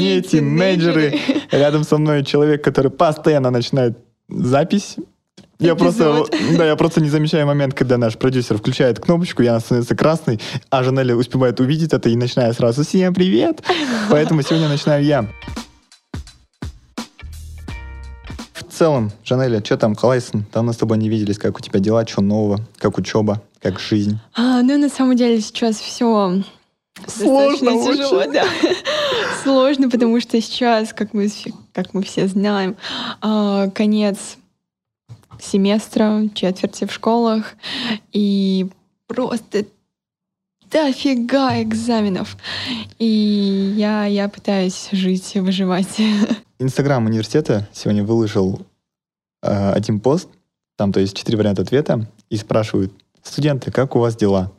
не тинейджеры. Рядом со мной человек, который постоянно начинает запись. Я просто, да, я просто не замечаю момент, когда наш продюсер включает кнопочку, она становится красной, а Жанелли успевает увидеть это и начинает сразу «Всем привет!» Поэтому сегодня начинаю я. В целом, Жанелли, что там, Калайсон? Давно с тобой не виделись, как у тебя дела, что нового, как учеба, как жизнь? А, ну, на самом деле, сейчас все Сложно тяжело, да. Сложно, потому что сейчас, как мы, как мы все знаем, а, конец семестра, четверти в школах, и просто дофига экзаменов. И я, я пытаюсь жить и выживать. Инстаграм университета сегодня выложил э, один пост, там, то есть, четыре варианта ответа, и спрашивают, студенты, как у вас дела?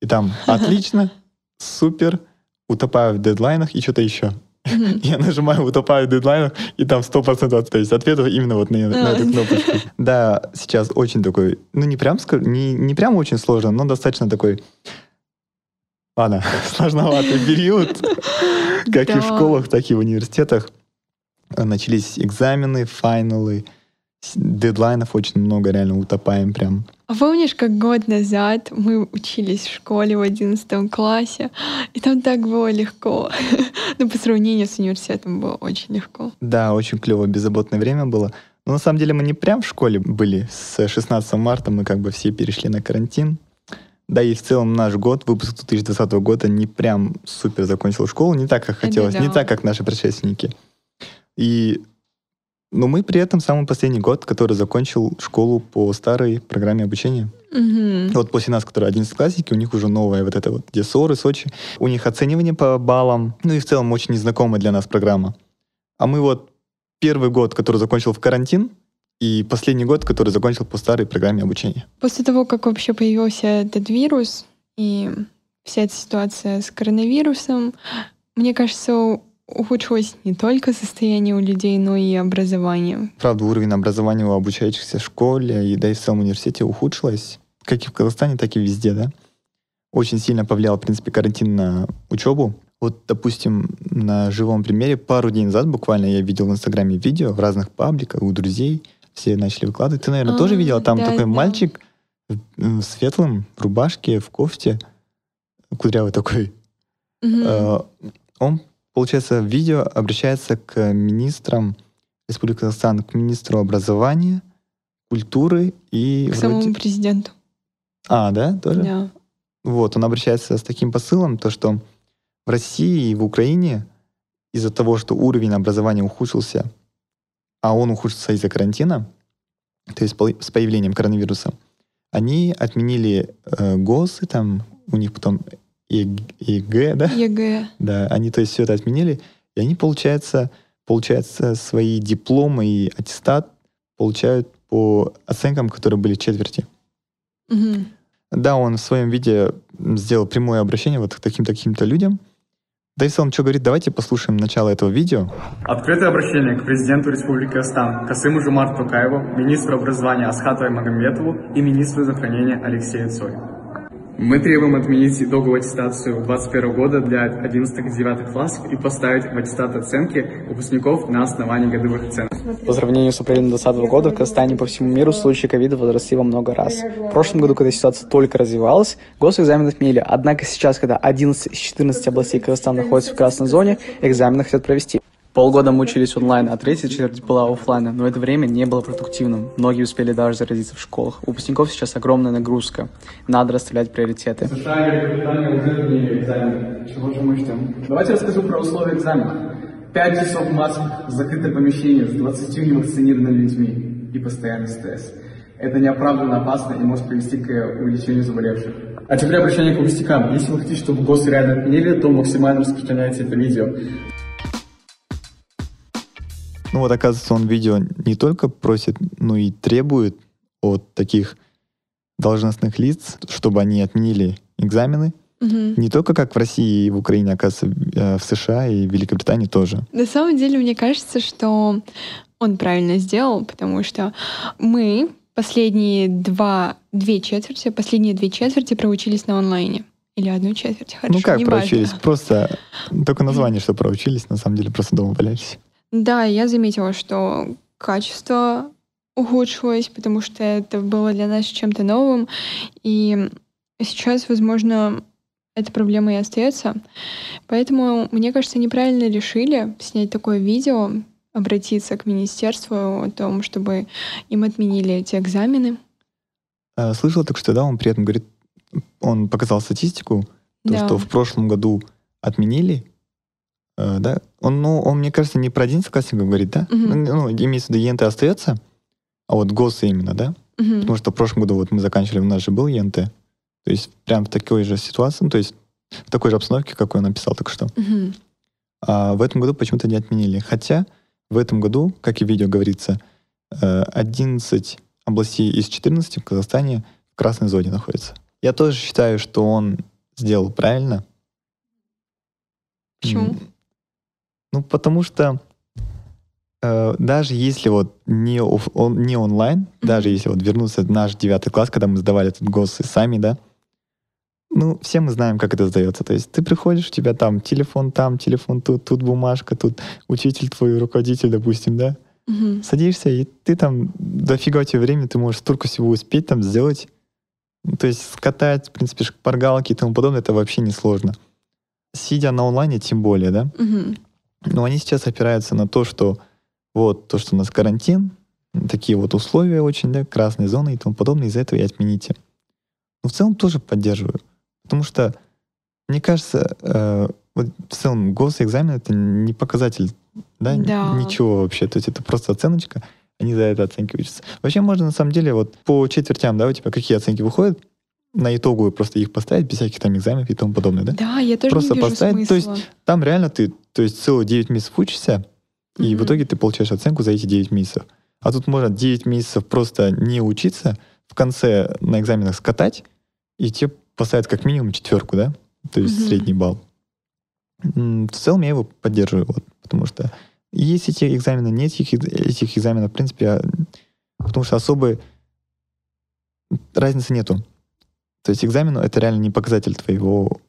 И там отлично, супер, утопаю в дедлайнах и что-то еще. Mm-hmm. Я нажимаю «Утопаю в дедлайнах», и там 100% то есть ответов именно вот на, на эту кнопочку. Да, сейчас очень такой, ну не прям, не, не прям очень сложно, но достаточно такой, ладно, сложноватый период, как и в школах, так и в университетах. Начались экзамены, финалы, дедлайнов очень много, реально утопаем прям. А помнишь, как год назад мы учились в школе в одиннадцатом классе, и там так было легко. Но по сравнению с университетом было очень легко. Да, очень клево, беззаботное время было. Но на самом деле мы не прям в школе были. С 16 марта мы как бы все перешли на карантин. Да, и в целом наш год, выпуск 2020 года, не прям супер закончил школу, не так, как хотелось, не так, как наши предшественники. И но мы при этом самый последний год, который закончил школу по старой программе обучения. Угу. Вот после нас, которые 11 классники, у них уже новая вот эта вот, где СОРы, Сочи. У них оценивание по баллам, ну и в целом очень незнакомая для нас программа. А мы вот первый год, который закончил в карантин, и последний год, который закончил по старой программе обучения. После того, как вообще появился этот вирус и вся эта ситуация с коронавирусом, мне кажется, ухудшилось не только состояние у людей, но и образование. Правда, уровень образования у обучающихся в школе и да и в целом университете ухудшилось, как и в Казахстане, так и везде, да. Очень сильно повлиял, в принципе, карантин на учебу. Вот, допустим, на живом примере, пару дней назад буквально я видел в Инстаграме видео в разных пабликах у друзей, все начали выкладывать. Ты, наверное, а, тоже видела? Там да, такой да. мальчик в светлом, в рубашке, в кофте, кудрявый такой. Угу. Он получается, видео обращается к министрам Республики Казахстан, к министру образования, культуры и... К вроде... самому президенту. А, да, тоже? Да. Вот, он обращается с таким посылом, то что в России и в Украине из-за того, что уровень образования ухудшился, а он ухудшился из-за карантина, то есть с появлением коронавируса, они отменили э, ГОСы, там у них потом ЕГЭ, да? ЕГЭ. Да, они, то есть, все это отменили, и они, получается, получается, свои дипломы и аттестат получают по оценкам, которые были четверти. Угу. Да, он в своем виде сделал прямое обращение вот к таким-таким-то людям. Да и в целом, что говорит, давайте послушаем начало этого видео. Открытое обращение к президенту Республики Казахстан, Касым-Жомарту Токаеву, министру образования Асхату Аймагамбетову и министру здравоохранения Алексею Цою. Мы требуем отменить итоговую аттестацию 2021 года для 11-9 классов и поставить в аттестат оценки выпускников на основании годовых оценок. По сравнению с апрелем 2020 года в Казахстане по всему миру случаи ковида возросли во много раз. В прошлом году, когда ситуация только развивалась, госэкзамены отменили. Однако сейчас, когда 11 из 14 областей Казахстана находятся в красной зоне, экзамены хотят провести. Полгода мы учились онлайн, а третья четверть была офлайн, но это время не было продуктивным. Многие успели даже заразиться в школах. У выпускников сейчас огромная нагрузка. Надо расставлять приоритеты. США и Великобритания уже отменили экзамен. Чего же мы ждем? Давайте расскажу про условия экзамена. Пять часов в масках, закрытое помещение с 20 невакцинированными людьми и постоянный стресс. Это неоправданно опасно и может привести к увеличению заболевших. А теперь обращение к выпускникам. Если вы хотите, чтобы ГОС реально отменили, то максимально распространяйте это видео. Ну вот, оказывается, он видео не только просит, но и требует от таких должностных лиц, чтобы они отменили экзамены. Угу. Не только как в России и в Украине, оказывается, э, в США и в Великобритании тоже. На самом деле, мне кажется, что он правильно сделал, потому что мы последние два, две четверти, последние две четверти проучились на онлайне. Или одну четверть, хорошо, ну как проучились? важно. Просто только название, что проучились, на самом деле просто дома валялись. Да, я заметила, что качество ухудшилось, потому что это было для нас чем-то новым. И сейчас, возможно, эта проблема и остается. Поэтому, мне кажется, неправильно решили снять такое видео, обратиться к министерству о том, чтобы им отменили эти экзамены. А, Слышал только что, да, он при этом говорит, он показал статистику, то, Да. что в прошлом году отменили, да, он, ну, он, мне кажется, не про 11 классников говорит, да? Мгм. Ну, имеется в виду, ЕНТ остается, а вот ГОСы именно, да? Мгм. Потому что в прошлом году вот мы заканчивали, у нас же был ЕНТ, то есть прям в такой же ситуации, ну, то есть в такой же обстановке, какой он написал только что. Мгм. А в этом году почему-то не отменили. Хотя в этом году, как и в видео говорится, э, 11 областей из 14 в Казахстане в красной зоне находятся. Я тоже считаю, что он сделал правильно. Почему? Ну, потому что э, даже если вот не, оф- он, не онлайн, даже если вот вернуться в наш девятый класс, когда мы сдавали этот ГОС и сами, да, ну, все мы знаем, как это сдается. То есть ты приходишь, у тебя там телефон там, телефон тут, тут бумажка, тут учитель твой, руководитель, допустим, да, Мгм. садишься, и ты там дофига у тебя времени, ты можешь столько всего успеть там сделать. Ну, То есть скатать, в принципе, шпаргалки и тому подобное, это вообще не сложно. Сидя на онлайне, тем более, да. Мгм. Но они сейчас опираются на то, что вот то, что у нас карантин, такие вот условия очень, да, красные зоны и тому подобное, из-за этого и отмените. Но в целом тоже поддерживаю. Потому что, мне кажется, э, вот в целом госэкзамен это не показатель, да, Да. ничего вообще. То есть это просто оценочка, они за это оценки учатся. Вообще можно на самом деле вот по четвертям, да, у тебя какие оценки выходят, на итоговую просто их поставить без всяких там экзаменов и тому подобное, да? Да, я тоже Просто не вижу поставить, то есть смысла. Там реально ты, то есть целые 9 месяцев учишься, и в итоге ты получаешь оценку за эти 9 месяцев. А тут можно 9 месяцев просто не учиться, в конце на экзаменах скатать, и тебе поставят как минимум четверку, да? То есть Мгм. средний балл. В целом я его поддерживаю, вот, потому что есть эти экзамены, нет этих, этих экзаменов, в принципе, а, потому что особой разницы нету. То есть экзамен — это реально не показатель твоего,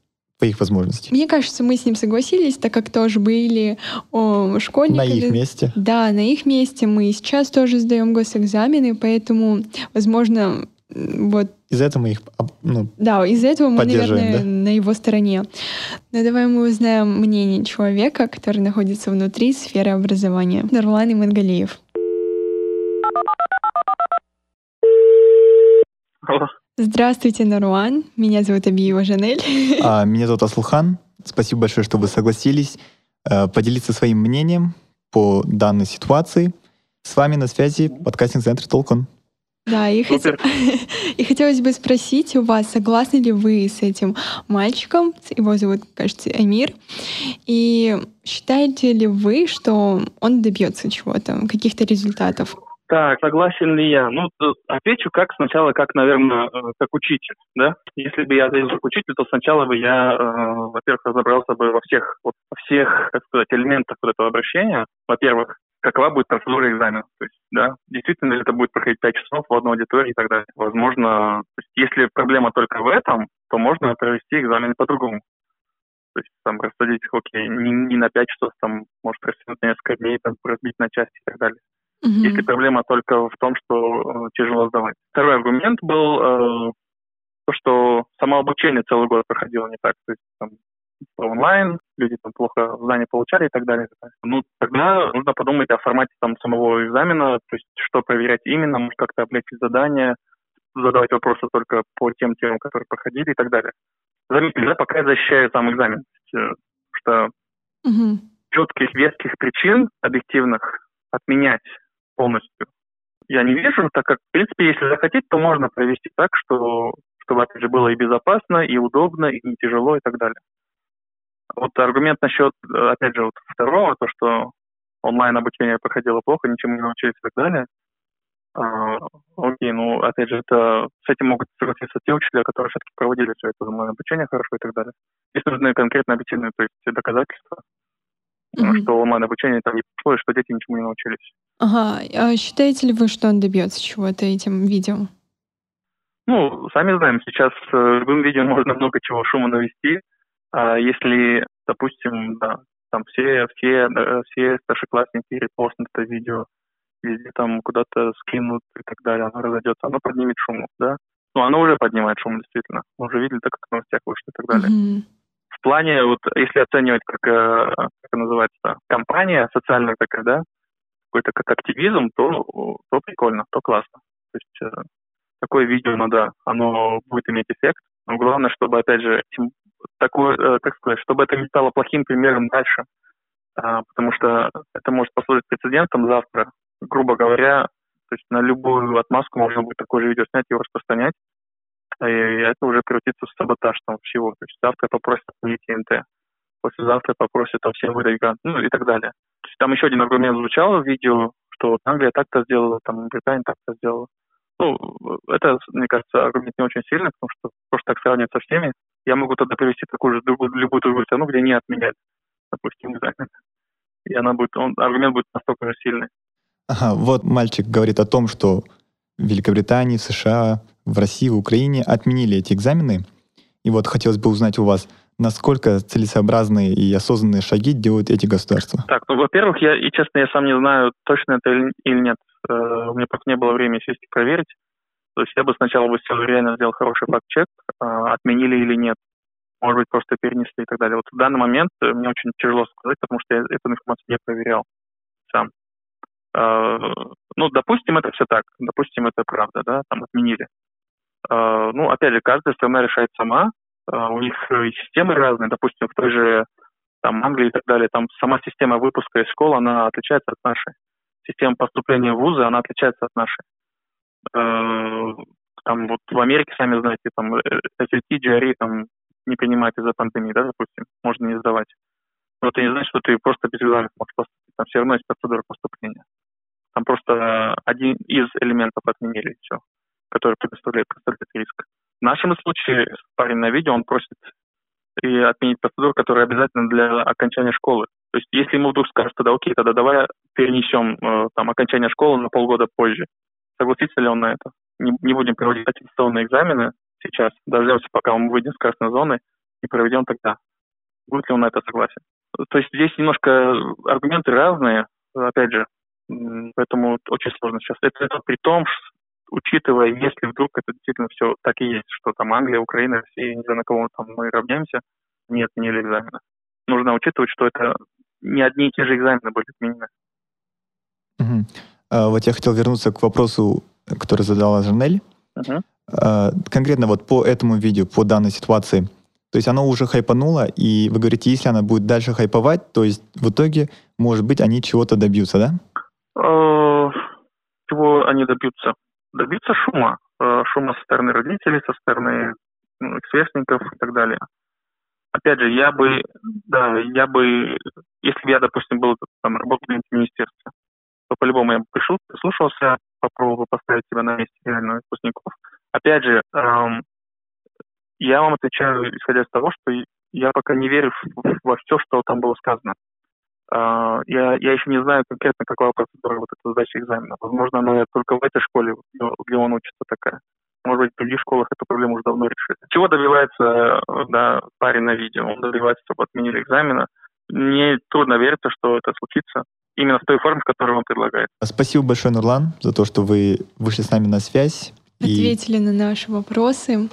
твоих возможностей. Мне кажется, мы с ним согласились, так как тоже были о, школьниками. На их месте. Да, на их месте мы сейчас тоже сдаем госэкзамены, поэтому, возможно, вот, Из-за этого мы их ну, да, из-за этого мы, наверное, да? на его стороне. Но давай мы узнаем мнение человека, который находится внутри сферы образования. Нурлан Имангалиев. Алло. Здравствуйте, Нурлан. Меня зовут Абиева Жанель. А, Меня зовут Аслухан. Спасибо большое, что вы согласились э, поделиться своим мнением по данной ситуации. С вами на связи подкастинг-центр Толкон. Да, и, хот- и хотелось бы спросить у вас, согласны ли вы с этим мальчиком, его зовут, кажется, Амир, и считаете ли вы, что он добьется чего-то, каких-то результатов? Так, согласен ли я? Ну, т- отвечу как сначала, как, наверное, э, как учитель, да? Если бы я ответил как учитель, то сначала бы я, э, во-первых, разобрался бы во всех, вот, во всех, как сказать, элементах вот этого обращения. Во-первых, какова будет процедура экзамена? То есть, да, действительно ли это будет проходить 5 часов в одной аудитории и так далее. Возможно, то есть, если проблема только в этом, то можно провести экзамен по-другому. То есть там рассадить, окей, не, не на 5 часов, там, может, растянуть на несколько дней, там, разбить на части и так далее. Мгм. Если проблема только в том, что э, тяжело сдавать. Второй аргумент был э, то, что само обучение целый год проходило не так. То есть там онлайн, люди там плохо знания получали и так далее. Ну, тогда нужно подумать о формате там самого экзамена, то есть что проверять именно, может как-то облегчить задание, задавать вопросы только по тем темам, которые проходили и так далее. Заметьте, да, пока я защищаю сам экзамен, э, что Мгм. четких, веских причин объективных отменять полностью я не вижу, так как, в принципе, если захотеть, то можно провести так, что, чтобы, опять же, было и безопасно, и удобно, и не тяжело, и так далее. Вот аргумент насчет, э, опять же, вот второго, то, что онлайн-обучение проходило плохо, ничему не научились и так далее. А, окей, ну, опять же, это с этим могут согласиться те учителя, которые все-таки проводили все это онлайн-обучение хорошо и так далее. Здесь нужны конкретно объективные то есть, доказательства, Мгм. что онлайн-обучение там не прошло, и что дети ничему не научились. Ага. А считаете ли вы, что он добьется чего-то этим видео? Ну, сами знаем, сейчас э, любым видео можно много чего шума навести. А если, допустим, да, там все, все, э, все старшеклассники репостнут это видео, везде там куда-то скинут и так далее, оно разойдется, оно поднимет шум, да? Ну, оно уже поднимает шум, действительно. Мы уже видели, так как в новостях вышло и так далее. Мгм. В плане, вот, если оценивать, как, э, как называется, компания социальная такая, да, какой-то как активизм, то, то прикольно, то классно. То есть э, такое видео, ну да, оно будет иметь эффект. Но главное, чтобы, опять же, такое, э, как сказать, чтобы это не стало плохим примером дальше. А, потому что это может послужить прецедентом завтра, грубо говоря, то есть на любую отмазку можно будет такое же видео снять и распространять. И это уже превратится в саботаж там всего. То есть завтра попросят отменить ТНТ, послезавтра попросят там всем выдать грант, ну и так далее. То есть там еще один аргумент звучал в видео, что Англия так-то сделала, там Британия так-то сделала. Ну, это, мне кажется, аргумент не очень сильный, потому что просто так сравнивать со всеми. Я могу тогда привести такую же другую, любую другую страну, где не отменяют, допустим, экзамен. И она будет, он, аргумент будет настолько же сильный. Ага, вот мальчик говорит о том, что в Великобритании, в США, в России, в Украине отменили эти экзамены. И вот хотелось бы узнать у вас, насколько целесообразные и осознанные шаги делают эти государства. Так, ну, во-первых, я, и честно, я сам не знаю, точно это или, нет. Э, у меня просто не было времени сесть и проверить. То есть я бы сначала бы реально сделал хороший факт-чек, э, отменили или нет. Может быть, просто перенесли и так далее. Вот в данный момент э, мне очень тяжело сказать, потому что я эту информацию не проверял сам. Э, ну, допустим, это все так. Допустим, это правда, да, там отменили. Э, ну, опять же, каждая страна решает сама. Э, у них и системы разные. Допустим, в той же там Англии и так далее, там сама система выпуска из школы, она отличается от нашей. Система поступления в вузы, она отличается от нашей. Там вот в Америке, сами знаете, там SAT, GRE там не принимать из-за пандемии, да, допустим, можно не сдавать. Но это не значит, что ты просто без экзаменов можешь поступить. Там все равно есть процедура поступления. Там просто один из элементов отменили, все, который представляет, представляет риск. В нашем случае парень на видео, он просит и отменить процедуру, которая обязательна для окончания школы. То есть если ему вдруг скажут, тогда окей, тогда давай перенесем э, там окончание школы на полгода позже. Согласится ли он на это? Не, не будем проводить аттестационные экзамены сейчас, дождемся, пока он выйдет с красной зоны и проведем тогда. Будет ли он на это согласен? То есть здесь немножко аргументы разные, опять же, поэтому очень сложно сейчас. Это, это при том, учитывая, если вдруг это действительно все так и есть, что там Англия, Украина, Россия, не знаю, на кого там мы равняемся, не отменили экзамены. Нужно учитывать, что это не одни и те же экзамены были отменены. Мгм. А, Вот я хотел вернуться к вопросу, который задала Жанель. Мгм. А, Конкретно вот по этому видео, по данной ситуации. То есть оно уже хайпануло, и вы говорите, если она будет дальше хайповать, то есть в итоге, может быть, они чего-то добьются, да? Э, Чего они добьются? Добьются шума. Э, Шума со стороны родителей, со стороны ну, сверстников и так далее. Опять же, я бы, да, я бы, если бы я, допустим, был там, работал в министерстве, то по-любому я бы пришел, прислушался, попробовал поставить себя на месте реально выпускников. Опять же, эм, я вам отвечаю, исходя из того, что я пока не верю во все, что там было сказано. А, Я, я еще не знаю конкретно, какова процедура вот этой сдачи экзамена. Возможно, она только в этой школе, где он учится, такая. Может быть, в других школах эту проблему уже давно решили. Чего добивается э, да, парень на видео? Он добивается, чтобы отменили экзамена. Мне трудно вериться, что это случится именно в той форме, в которой он предлагает. Спасибо большое, Нурлан, за то, что вы вышли с нами на связь. И Ответили на наши вопросы.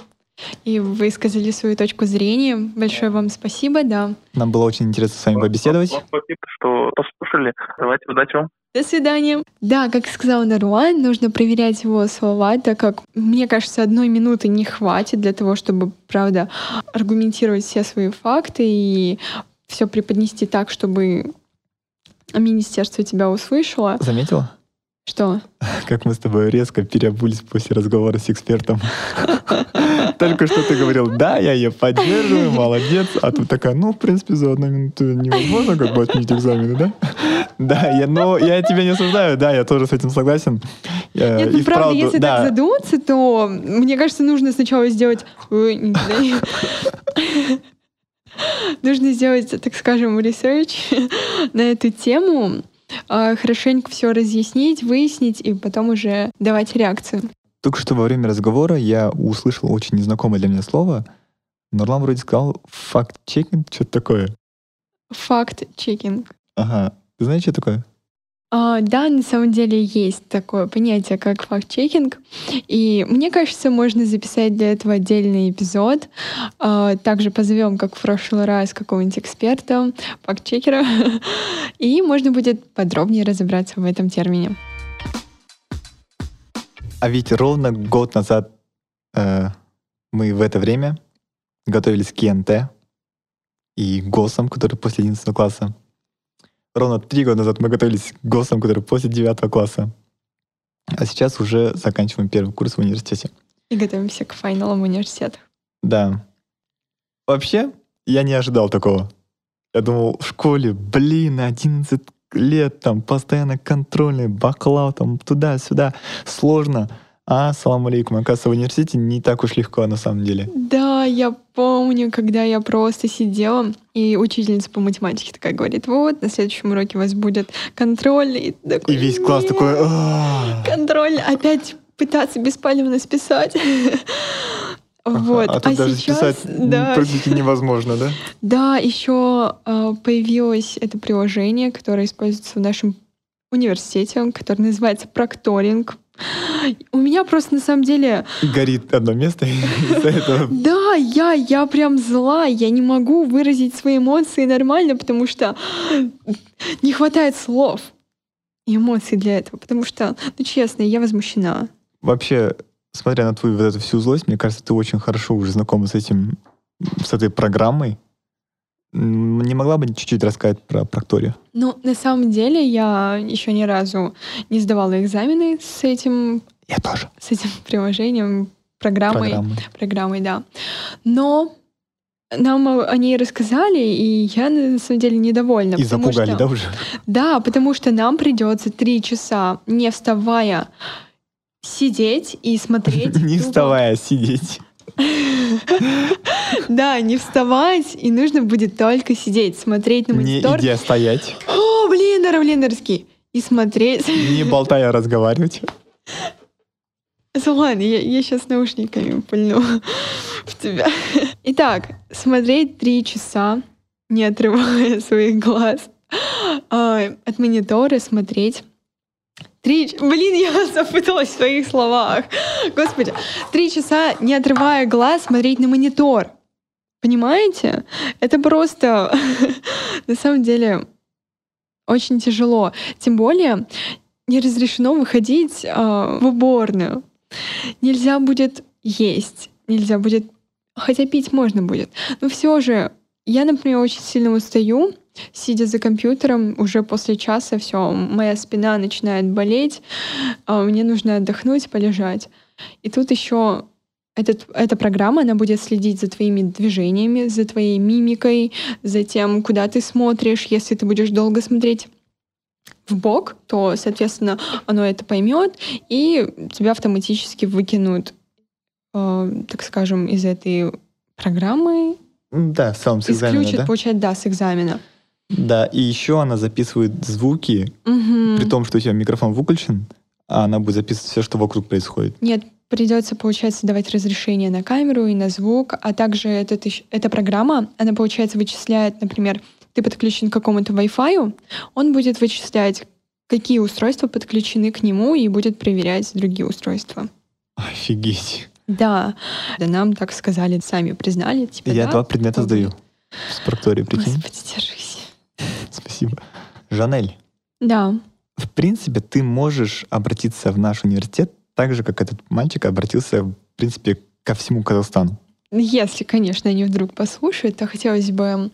И высказали свою точку зрения. Большое вам спасибо, да. нам было очень интересно с вами побеседовать. Вам Спасибо, что послушали. Давайте, удачи вам. До свидания. Да, как сказал Наруан, нужно проверять его слова, так как, мне кажется, одной минуты не хватит для того, чтобы, правда, аргументировать все свои факты и все преподнести так, чтобы министерство тебя услышало. Заметила, Что? как мы с тобой резко переобулись после разговора с экспертом? Только что ты говорил, да, я ее поддерживаю, молодец. А тут такая, ну, в принципе, за одну минуту невозможно как бы отменить экзамены, да? Да, я, но я тебя не осуждаю, да, я тоже с этим согласен. Я Нет, ну правда, если так задуматься, то мне кажется, нужно сначала сделать... Нужно сделать, так скажем, research на эту тему, хорошенько все разъяснить, выяснить и потом уже давать реакцию. Только что во время разговора я услышал очень незнакомое для меня слово. Нурлан вроде сказал fact-checking, что-то такое. Факт-чекинг. Ага. Ты знаешь, что такое? А, да, на самом деле есть такое понятие, как факт-чекинг. И мне кажется, можно записать для этого отдельный эпизод. А, также позовем, как в прошлый раз, какого-нибудь эксперта, факт-чекера. И можно будет подробнее разобраться в этом термине. А ведь ровно год назад э, мы в это время готовились к ЕНТ и ГОСам, который после 11 класса. Ровно три года назад мы готовились к ГОСам, который после 9 класса. А сейчас уже заканчиваем первый курс в университете. И готовимся к финалам университета. Да. Вообще, я не ожидал такого. Я думал, в школе, блин, 11 лет, там, постоянно контрольный, бакалау, там, туда-сюда, сложно. А, салам алейкум, оказывается, в университете не так уж легко на самом деле. Да, я помню, когда я просто сидела, и учительница по математике такая говорит, вот, на следующем уроке у вас будет контроль. И, такой, И весь класс «Нет, такой... «А». Контроль, опять пытаться беспалевно списать. Вот. А тут даже сейчас, списать да, практически невозможно, да? Да, еще э, появилось это приложение, которое используется в нашем университете, которое называется Прокторинг. У меня просто на самом деле... Горит одно место из-за этого. Да, я, я прям зла, я не могу выразить свои эмоции нормально, потому что не хватает слов и эмоций для этого, потому что, ну честно, я возмущена. Вообще, смотря на твою вот эту всю злость, мне кажется, ты очень хорошо уже знакома с этим, с этой программой. Не могла бы чуть-чуть рассказать про Прокторию? Ну, на самом деле, я еще ни разу не сдавала экзамены с этим, Я тоже. с этим приложением, программой. Программа. программой, да. Но нам о ней рассказали, и я на самом деле недовольна. И запугали, что- да, уже? Да, потому что нам придется три часа, не вставая, сидеть и смотреть. Не вставая, сидеть. Да, не вставать, и нужно будет только сидеть, смотреть на Не монитор. идя стоять, О, блин, Равлинерский! И смотреть. не болтая, разговаривать. Ладно, я, я сейчас наушниками пульну в тебя. Итак, смотреть три часа, не отрывая своих глаз а, от монитора, смотреть. Три... Блин, я запуталась в своих словах. Господи. Три часа, не отрывая глаз, смотреть на монитор. Понимаете? Это просто... На самом деле очень тяжело. Тем более не разрешено выходить а, в уборную. Нельзя будет есть, нельзя будет... Хотя пить можно будет. Но все же, я, например, очень сильно устаю, сидя за компьютером, уже после часа все, моя спина начинает болеть, а мне нужно отдохнуть, полежать. И тут еще этот, эта программа, она будет следить за твоими движениями, за твоей мимикой, за тем, куда ты смотришь. Если ты будешь долго смотреть в бок, то, соответственно, оно это поймет и тебя автоматически выкинут, э, так скажем, из этой программы, Да, целом с экзамена, исключат, да? получать, да, с экзамена. Да, и еще она записывает звуки, Мгм. при том, что у тебя микрофон выключен, а она будет записывать все, что вокруг происходит. Нет, придется, получается, давать разрешение на камеру и на звук, а также этот, эта программа, она, получается, вычисляет, например, ты подключен к какому-то Wi-Fi, он будет вычислять, какие устройства подключены к нему и будет проверять другие устройства. Офигеть. Да, да нам так сказали, сами признали. Типа, Я да, два предмета сдаю. С Прокторией, прикинь. Господи, держись. Спасибо. Жанель, Да, в принципе, ты можешь обратиться в наш университет так же, как этот мальчик обратился, в принципе, ко всему Казахстану. если, конечно, они вдруг послушают, то хотелось бы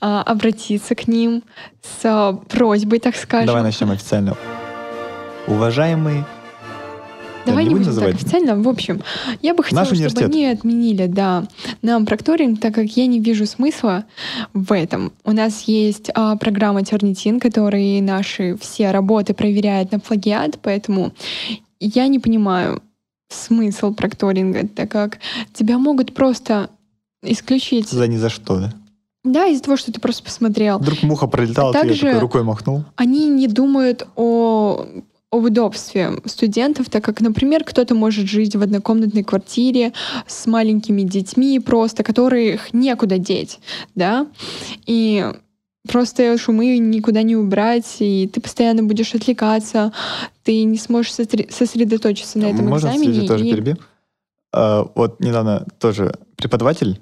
а, обратиться к ним с а, просьбой, так скажем. Давай начнем официально. Уважаемый... Давай не не будем будем так называть? официально. В общем, я бы хотела, чтобы они отменили, да, нам прокторинг, так как я не вижу смысла в этом. У нас есть а, программа Тернитин, который наши все работы проверяет на плагиат, поэтому я не понимаю смысл прокторинга, так как тебя могут просто исключить. За ни за что, да? Да, из-за того, что ты просто посмотрел. Вдруг муха пролетала, ты Также- такой рукой махнул. Они не думают о об удобстве студентов, так как, например, кто-то может жить в однокомнатной квартире с маленькими детьми просто, которых некуда деть, да, и просто шумы никуда не убрать, и ты постоянно будешь отвлекаться, ты не сможешь сосредоточиться на этом Можно, экзамене. кстати, тоже и- перебью? А, вот недавно тоже преподаватель,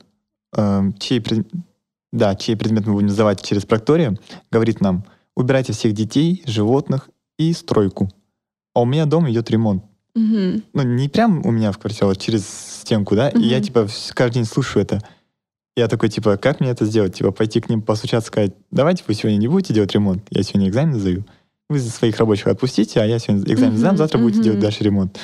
э, чей, да, чей предмет мы будем сдавать через прокторию, говорит нам, убирайте всех детей, животных и стройку. А у меня дома идет ремонт. Мгм. Ну, не прям у меня в квартире, а через стенку, да, и я, типа, каждый день слушаю это. Я такой, типа, как мне это сделать? Типа, пойти к ним постучаться, сказать, давайте вы сегодня не будете делать ремонт, я сегодня экзамен сдаю. Вы своих рабочих отпустите, а я сегодня экзамен сдам, Мгм, завтра будете делать дальше ремонт.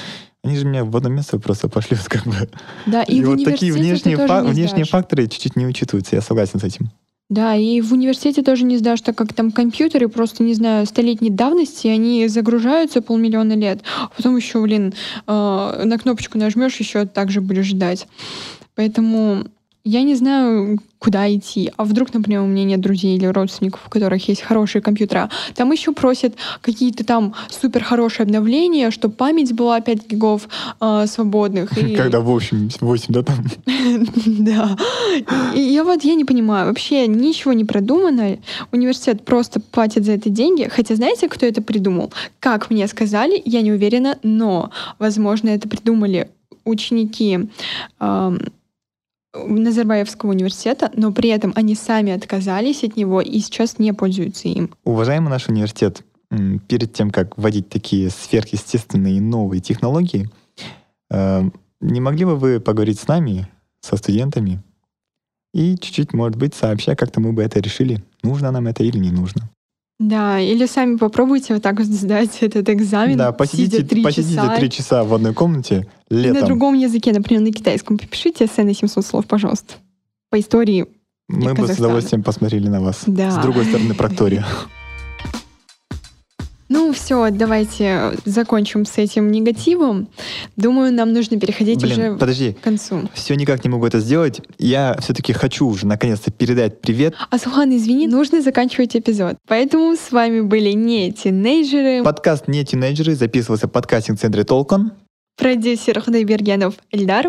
Они же меня в одно место просто пошлют, как бы. Да, и, И, в вот такие внешние, не внешние факторы чуть-чуть не учитываются, я согласен с этим. Да, и в университете тоже не сдашь, так как там компьютеры просто, не знаю, столетней давности, они загружаются полмиллиона лет, а потом еще, блин, э, на кнопочку нажмешь, еще так же будешь ждать. Поэтому я не знаю, куда идти. А вдруг, например, у меня нет друзей или родственников, у которых есть хорошие компьютера. Там еще просят какие-то там супер хорошие обновления, чтобы память была 5 гигов э, свободных. И- Когда в общем 8, да, там. да. И я вот я не понимаю, вообще ничего не продумано. Университет просто платит за это деньги. Хотя знаете, кто это придумал? Как мне сказали, я не уверена, но, возможно, это придумали ученики Назарбаевского университета, но при этом они сами отказались от него и сейчас не пользуются им. Уважаемый наш университет, перед тем, как вводить такие сверхъестественные новые технологии, э, не могли бы вы поговорить с нами, со студентами, и чуть-чуть, может быть, сообща, как-то мы бы это решили, нужно нам это или не нужно. Да, или сами попробуйте вот так вот сдать этот экзамен. да, посидите три посидите часа. три часа в одной комнате И летом. На другом языке, например, на китайском. Попишите эссе на 700 слов, пожалуйста. По истории. Мы бы с удовольствием посмотрели на вас. Да. С другой стороны проктория. Ну все, давайте закончим с этим негативом. Думаю, нам нужно переходить уже Блин, подожди, к концу. все никак не могу это сделать. Я все-таки хочу уже наконец-то передать привет Аслхан, извини, нужно заканчивать эпизод. Поэтому с вами были не тинейджеры, Подкаст «Не тинейджеры» записывался в подкастинг-центре «Толкон» продюсер Худайбергенов Эльдар.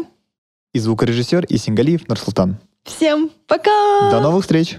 и звукорежиссер Исингалиев Нурсултан. Всем пока! До новых встреч!